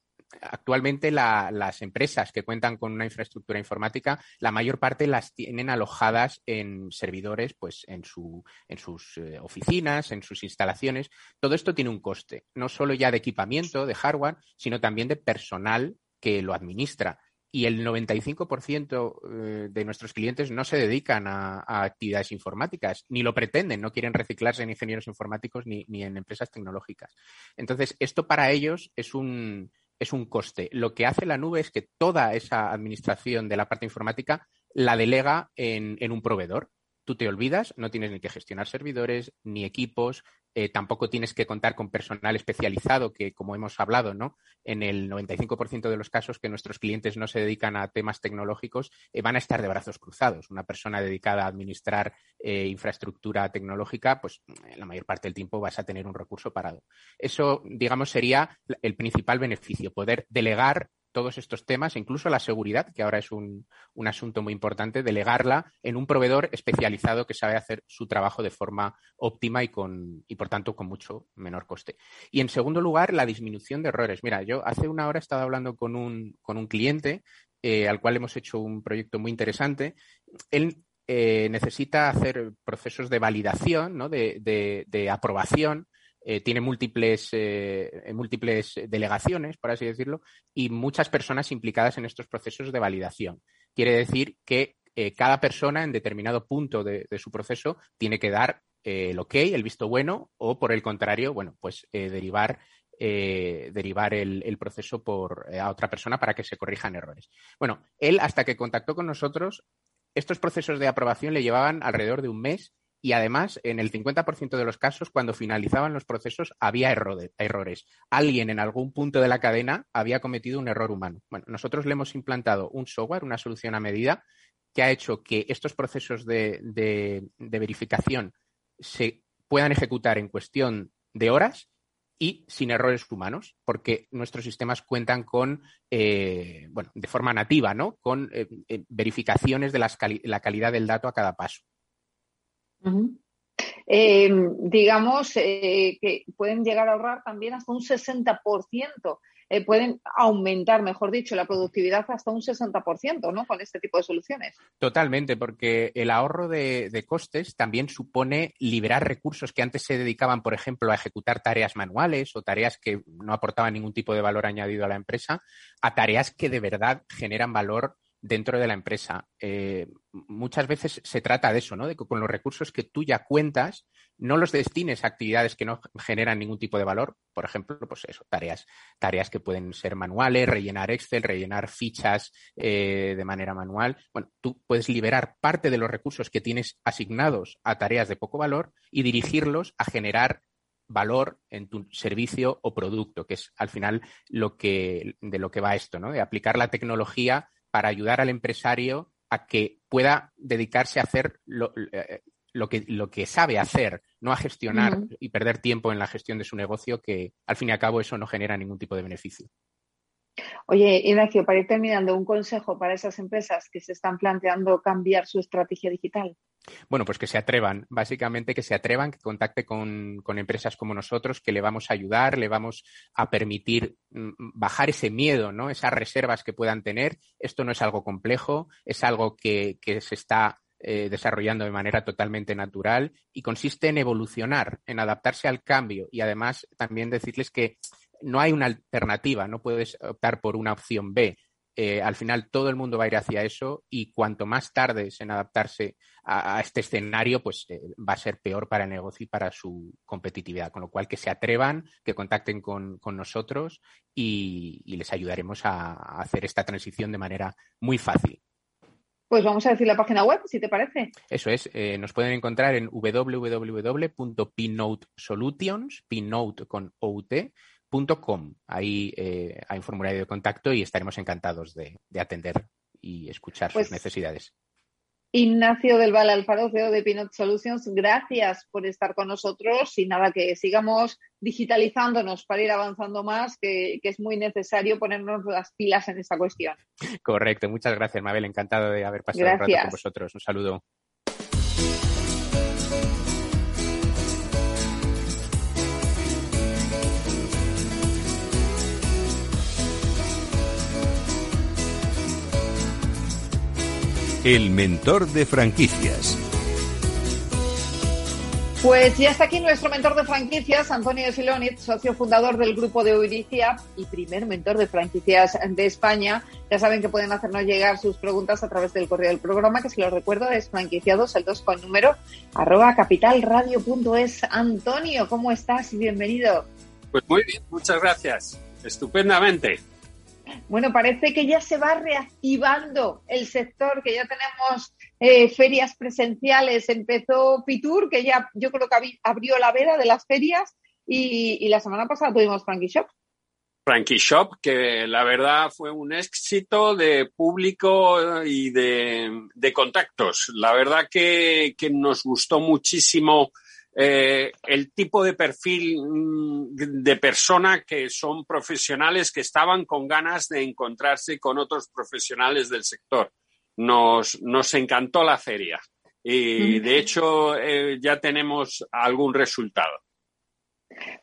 I: actualmente las empresas que cuentan con una infraestructura informática, la mayor parte las tienen alojadas en servidores, pues en, su, en sus eh, oficinas, en sus instalaciones. Todo esto tiene un coste, no solo ya de equipamiento, de hardware, sino también de personal que lo administra y el 95% eh, de nuestros clientes no se dedican a, actividades informáticas, ni lo pretenden, no quieren reciclarse en ingenieros informáticos ni, en empresas tecnológicas. Entonces, esto para ellos es un, es un coste. Lo que hace la nube es que toda esa administración de la parte informática la delega en un proveedor tú te olvidas, no tienes ni que gestionar servidores, ni equipos, eh, tampoco tienes que contar con personal especializado, que como hemos hablado, ¿no? En el 95% de los casos que nuestros clientes no se dedican a temas tecnológicos, eh, van a estar de brazos cruzados. Una persona dedicada a administrar eh, infraestructura tecnológica, pues la mayor parte del tiempo vas a tener un recurso parado. Eso, digamos, sería el principal beneficio, poder delegar todos estos temas, incluso la seguridad, que ahora es un, asunto muy importante, delegarla en un proveedor especializado que sabe hacer su trabajo de forma óptima y, con, y por tanto, con mucho menor coste. Y en segundo lugar, la disminución de errores. Mira, yo hace una hora estaba hablando con un, con un cliente eh, al cual hemos hecho un proyecto muy interesante. Él eh, necesita hacer procesos de validación, ¿no? de, de aprobación eh, tiene múltiples, eh, múltiples delegaciones, por así decirlo, y muchas personas implicadas en estos procesos de validación. Quiere decir que eh, cada persona en determinado punto de, su proceso tiene que dar el ok, el visto bueno, o por el contrario, bueno, pues derivar derivar el, el, proceso por, a otra persona para que se corrijan errores. Bueno, él hasta que contactó con nosotros, estos procesos de aprobación le llevaban alrededor de un mes y además, en el 50% de los casos, cuando finalizaban los procesos, había errores. Alguien en algún punto de la cadena había cometido un error humano. Bueno, nosotros le hemos implantado un software, una solución a medida, que ha hecho que estos procesos de, verificación se puedan ejecutar en cuestión de horas y sin errores humanos, porque nuestros sistemas cuentan con, eh, bueno, de forma nativa, ¿no? Con eh, eh, verificaciones de la calidad del dato a cada paso.
B: Eh, digamos eh, que pueden llegar a ahorrar también hasta un 60%, eh, pueden aumentar, mejor dicho, la productividad hasta un 60%, ¿no? Con este tipo de soluciones.
I: Totalmente, porque el ahorro de, de, costes también supone liberar recursos que antes se dedicaban, por ejemplo, a ejecutar tareas manuales o tareas que no aportaban ningún tipo de valor añadido a la empresa, a tareas que de verdad generan valor dentro de la empresa. Eh, muchas veces se trata de eso, ¿no? De que con los recursos que tú ya cuentas, no los destines a actividades que no generan ningún tipo de valor. Por ejemplo, pues eso, tareas, tareas que pueden ser manuales, rellenar Excel, rellenar fichas eh, de manera manual. Bueno, tú puedes liberar parte de los recursos que tienes asignados a tareas de poco valor y dirigirlos a generar valor en tu servicio o producto, que es al final lo que, de lo que va esto, ¿no? De aplicar la tecnología para ayudar al empresario a que pueda dedicarse a hacer lo, eh, que, lo que sabe hacer, no a gestionar y perder tiempo en la gestión de su negocio, que al fin y al cabo eso no genera ningún tipo de beneficio.
B: Oye, Ignacio, para ir terminando, un consejo para esas empresas que se están planteando cambiar su estrategia digital.
I: Bueno, pues que se atrevan, básicamente que se atrevan, que contacte con, empresas como nosotros, que le vamos a ayudar, le vamos a permitir mm, bajar ese miedo, ¿no? Esas reservas que puedan tener. Esto no es algo complejo, es algo que, se está eh, desarrollando de manera totalmente natural y consiste en evolucionar, en adaptarse al cambio y además también decirles que no hay una alternativa, no puedes optar por una opción B. Eh, al final todo el mundo va a ir hacia eso y cuanto más tardes en adaptarse a, este escenario, pues eh, va a ser peor para el negocio y para su competitividad. Con lo cual, que se atrevan, que contacten con, nosotros y, les ayudaremos a, hacer esta transición de manera muy fácil.
B: Pues vamos a decir la página web, si te parece.
I: Eso es, eh, nos pueden encontrar en www.pinotesolutions, Pinote con OUT, Com. Ahí eh, hay un formulario de contacto y estaremos encantados de, atender y escuchar sus pues, necesidades.
B: Ignacio del Val Alfaro, CEO de Pinot Solutions, gracias por estar con nosotros y nada, que sigamos digitalizándonos para ir avanzando más, que, que, es muy necesario ponernos las pilas en esta cuestión.
I: Correcto, muchas gracias, Mabel, encantado de haber pasado un rato con vosotros. Un saludo.
E: El mentor de franquicias.
B: Pues ya está aquí nuestro mentor de franquicias, Antonio Silonit, socio fundador del grupo de Euricia y primer mentor de franquicias de España. Ya saben que pueden hacernos llegar sus preguntas a través del correo del programa, que si lo recuerdo es franquiciados, el 2 con número, arroba capitalradio.es. Antonio, ¿cómo estás? Bienvenido.
J: Pues muy bien, muchas gracias. Estupendamente.
B: Bueno, parece que ya se va reactivando el sector, que ya tenemos eh, ferias presenciales. Empezó Pitur, que ya yo creo que abrió la veda de las ferias, y, la semana pasada tuvimos Frankie Shop.
J: Frankie Shop, que la verdad fue un éxito de público y de, contactos. La verdad que nos gustó muchísimo eh, el tipo de perfil mm, de persona que son profesionales que estaban con ganas de encontrarse con otros profesionales del sector. Nos, nos encantó la feria y de hecho eh, ya tenemos algún resultado.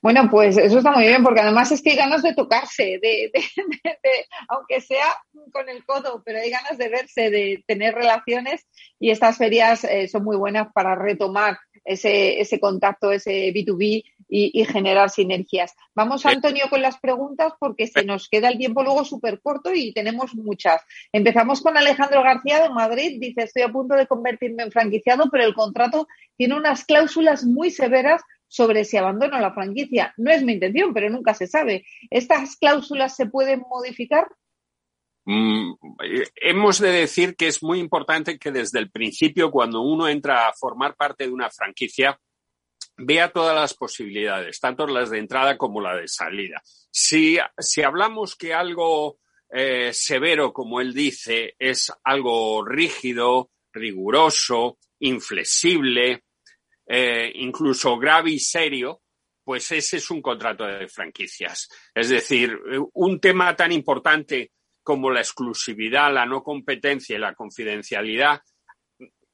B: Bueno, pues eso está muy bien, porque además es que hay ganas de tocarse, de, aunque sea con el codo, pero hay ganas de verse, de tener relaciones y estas ferias eh, son muy buenas para retomar ese, ese contacto, ese B2B y, generar sinergias. Vamos, Antonio, con las preguntas porque se nos queda el tiempo luego súper corto y tenemos muchas. Empezamos con Alejandro García de Madrid. Dice, estoy a punto de convertirme en franquiciado, pero el contrato tiene unas cláusulas muy severas sobre si abandono la franquicia. No es mi intención, pero nunca se sabe. ¿Estas cláusulas se pueden modificar?
J: Mm, hemos de decir que es muy importante que desde el principio, cuando uno entra a formar parte de una franquicia, vea todas las posibilidades, tanto las de entrada como la de salida. Si, hablamos que algo eh, severo, como él dice, es algo rígido, riguroso, inflexible, eh, incluso grave y serio, pues ese es un contrato de franquicias. Es decir, un tema tan importante como la exclusividad, la no competencia y la confidencialidad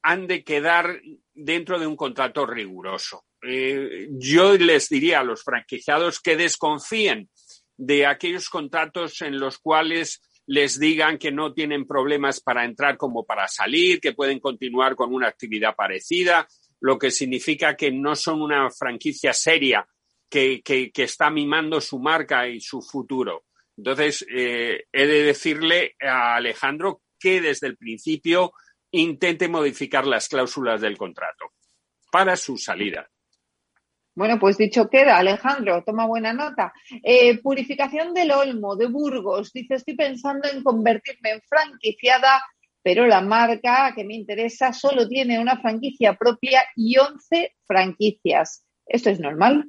J: han de quedar dentro de un contrato riguroso. Eh, yo les diría a los franquiciados que desconfíen de aquellos contratos en los cuales les digan que no tienen problemas para entrar como para salir, que pueden continuar con una actividad parecida, lo que significa que no son una franquicia seria que, que está mimando su marca y su futuro. Entonces, eh, he de decirle a Alejandro que desde el principio intente modificar las cláusulas del contrato para su salida.
B: Bueno, pues dicho queda, Alejandro, toma buena nota. Eh, purificación del Olmo, de Burgos. Dice, estoy pensando en convertirme en franquiciada, pero la marca que me interesa solo tiene una franquicia propia y 11 franquicias. ¿Esto es normal?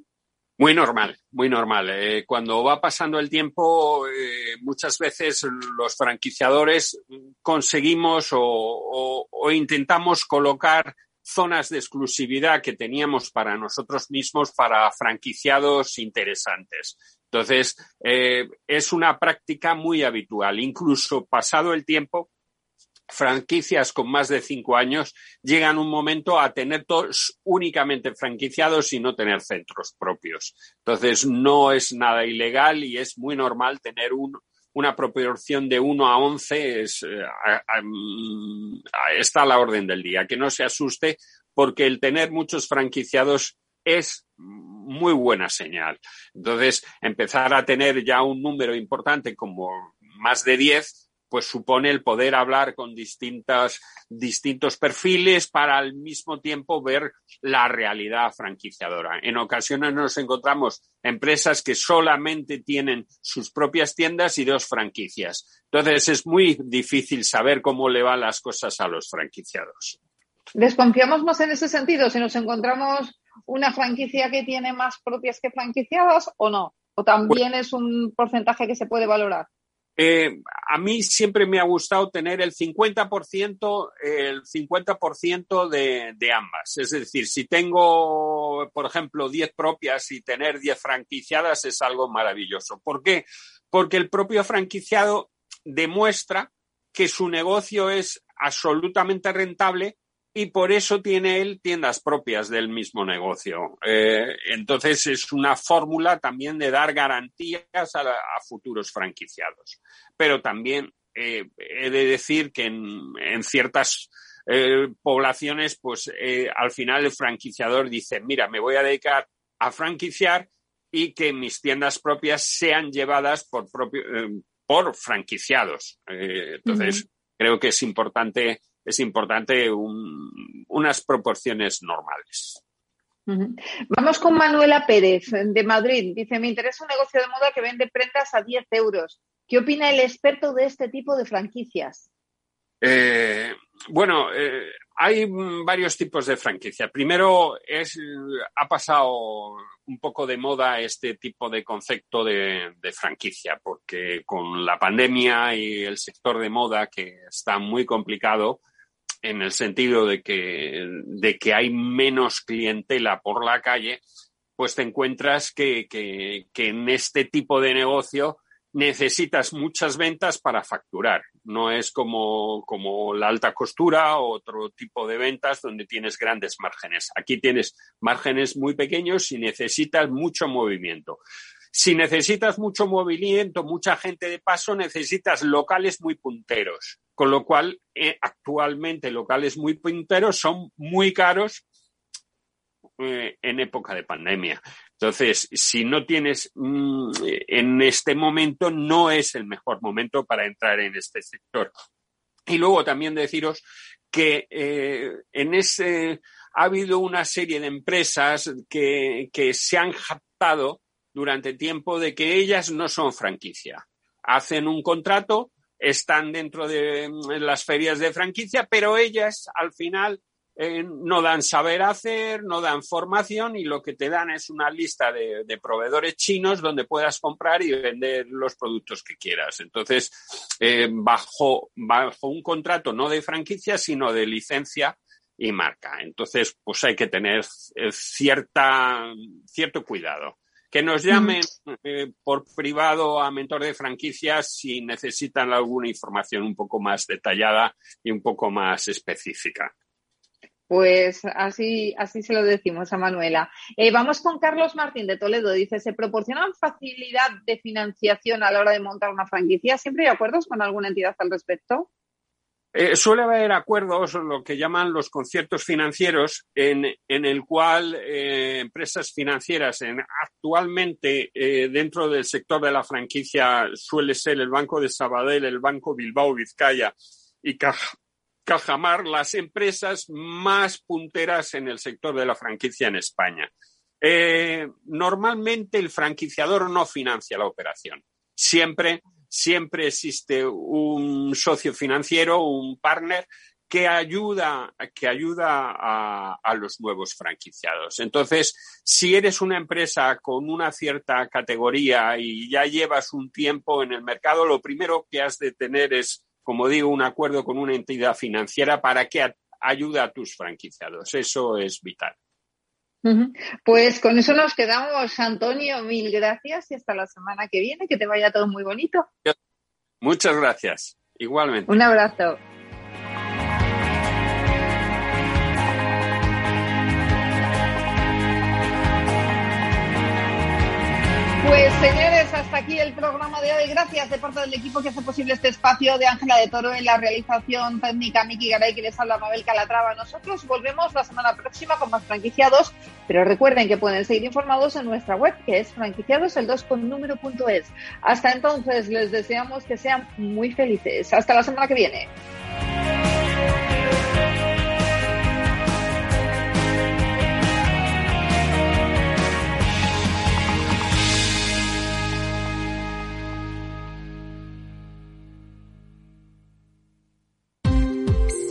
J: Muy normal, muy normal. Eh, cuando va pasando el tiempo, eh, muchas veces los franquiciadores conseguimos o, intentamos colocar zonas de exclusividad que teníamos para nosotros mismos para franquiciados interesantes. Entonces, eh, es una práctica muy habitual. Incluso pasado el tiempo, franquicias con más de cinco años llegan un momento a tener todos únicamente franquiciados y no tener centros propios. Entonces, no es nada ilegal y es muy normal tener una proporción de 1 a 11. Es, eh, está a la orden del día. Que no se asuste porque el tener muchos franquiciados es muy buena señal. Entonces, empezar a tener ya un número importante como más de 10 pues supone el poder hablar con distintas, distintos perfiles para al mismo tiempo ver la realidad franquiciadora. En ocasiones nos encontramos empresas que solamente tienen sus propias tiendas y dos franquicias. Entonces es muy difícil saber cómo le van las cosas a los franquiciados.
B: ¿Desconfiamos más en ese sentido si nos encontramos una franquicia que tiene más propias que franquiciadas o no? ¿O también es un porcentaje que se puede valorar?
J: Eh, a mí siempre me ha gustado tener el 50%, el 50% de, de ambas. Es decir, si tengo, por ejemplo, 10 propias y tener 10 franquiciadas es algo maravilloso. ¿Por qué? Porque el propio franquiciado demuestra que su negocio es absolutamente rentable y por eso tiene él tiendas propias del mismo negocio. Eh, entonces es una fórmula también de dar garantías a, futuros franquiciados. Pero también eh, he de decir que en, ciertas eh, poblaciones, pues al final el franquiciador dice, mira, me voy a dedicar a franquiciar y que mis tiendas propias sean llevadas por, por franquiciados. entonces, creo que es importante es importante unas proporciones normales.
B: Vamos con Manuela Pérez de Madrid. Dice, me interesa un negocio de moda que vende prendas a 10 euros. ¿Qué opina el experto de este tipo de franquicias?
J: Eh, bueno, eh, hay varios tipos de franquicia. Primero, es, ha pasado un poco de moda este tipo de concepto de, franquicia, porque con la pandemia y el sector de moda, que está muy complicado, en el sentido de que, de que hay menos clientela por la calle, pues te encuentras que, que, en este tipo de negocio necesitas muchas ventas para facturar. No es como, como, la alta costura otro tipo de ventas donde tienes grandes márgenes. Aquí tienes márgenes muy pequeños y necesitas mucho movimiento. Si necesitas mucho movimiento, mucha gente de paso, necesitas locales muy punteros. Con lo cual, eh, actualmente locales muy punteros son muy caros eh, en época de pandemia. Entonces, si no tienes mm, en este momento, no es el mejor momento para entrar en este sector. Y luego también deciros que eh, en ese ha habido una serie de empresas que, que se han jactado durante tiempo de que ellas no son franquicia. Hacen un contrato, están dentro de las ferias de franquicia, pero ellas al final eh, no dan saber hacer, no dan formación y lo que te dan es una lista de, proveedores chinos donde puedas comprar y vender los productos que quieras. Entonces, eh, bajo, bajo un contrato no de franquicia, sino de licencia y marca. Entonces, pues hay que tener eh, cierta, cierto cuidado. Que nos llamen eh, por privado a mentor de franquicias si necesitan alguna información un poco más detallada y un poco más específica.
B: Pues así, así se lo decimos a Manuela. Eh, vamos con Carlos Martín de Toledo. Dice, ¿se proporcionan facilidad de financiación a la hora de montar una franquicia? ¿Siempre hay acuerdos con alguna entidad al respecto?
J: Eh, suele haber acuerdos, lo que llaman los conciertos financieros, en, el cual eh, empresas financieras en, actualmente eh, dentro del sector de la franquicia suele ser el Banco de Sabadell, el Banco Bilbao Vizcaya y Cajamar, las empresas más punteras en el sector de la franquicia en España. normalmente el franquiciador no financia la operación. Siempre siempre existe un socio financiero, un partner que ayuda, que ayuda a, a, los nuevos franquiciados. Entonces, si eres una empresa con una cierta categoría y ya llevas un tiempo en el mercado, lo primero que has de tener es, como digo, un acuerdo con una entidad financiera para que ayude a tus franquiciados. Eso es vital.
B: Pues con eso nos quedamos, Antonio. Mil gracias y hasta la semana que viene. Que te vaya todo muy bonito.
J: Muchas gracias. Igualmente.
B: Un abrazo. Pues señores, hasta aquí el programa de hoy. Gracias de parte del equipo que hace posible este espacio de Ángela de Toro en la realización técnica, Miki Garay, que les habla Mabel Calatrava. Nosotros volvemos la semana próxima con más franquiciados, pero recuerden que pueden seguir informados en nuestra web, que es franquiciadosel2 con número.es. Hasta entonces, les deseamos que sean muy felices. Hasta la semana que viene.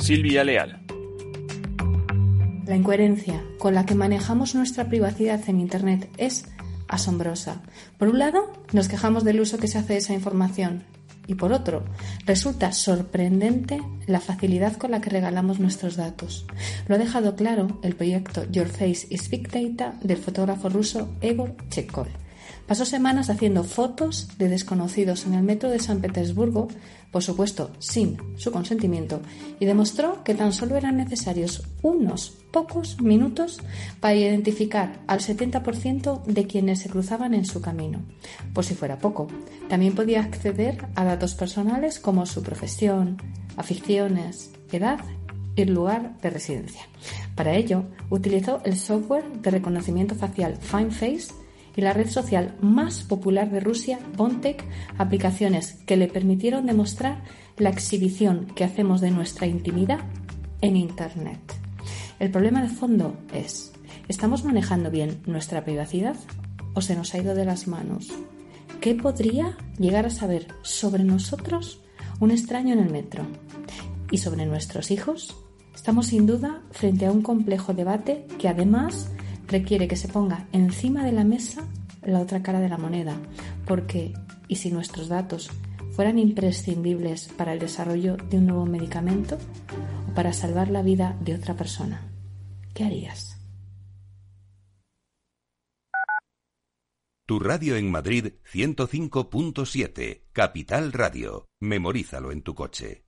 D: Silvia Leal.
K: La incoherencia con la que manejamos nuestra privacidad en Internet es asombrosa. Por un lado, nos quejamos del uso que se hace de esa información y por otro, resulta sorprendente la facilidad con la que regalamos nuestros datos. Lo ha dejado claro el proyecto Your Face is Big Data del fotógrafo ruso Egor Chekol. Pasó semanas haciendo fotos de desconocidos en el metro de San Petersburgo por supuesto sin su consentimiento, y demostró que tan solo eran necesarios unos pocos minutos para identificar al 70% de quienes se cruzaban en su camino. Por si fuera poco, también podía acceder a datos personales como su profesión, aficiones, edad y lugar de residencia. Para ello, utilizó el software de reconocimiento facial FineFace y la red social más popular de Rusia, Bontech, aplicaciones que le permitieron demostrar la exhibición que hacemos de nuestra intimidad en Internet. El problema de fondo es, ¿estamos manejando bien nuestra privacidad o se nos ha ido de las manos? ¿Qué podría llegar a saber sobre nosotros un extraño en el metro? ¿Y sobre nuestros hijos? Estamos sin duda frente a un complejo debate que además requiere que se ponga encima de la mesa la otra cara de la moneda, porque ¿y si nuestros datos fueran imprescindibles para el desarrollo de un nuevo medicamento o para salvar la vida de otra persona? ¿Qué harías?
E: Tu radio en Madrid 105.7, Capital Radio. Memorízalo en tu coche.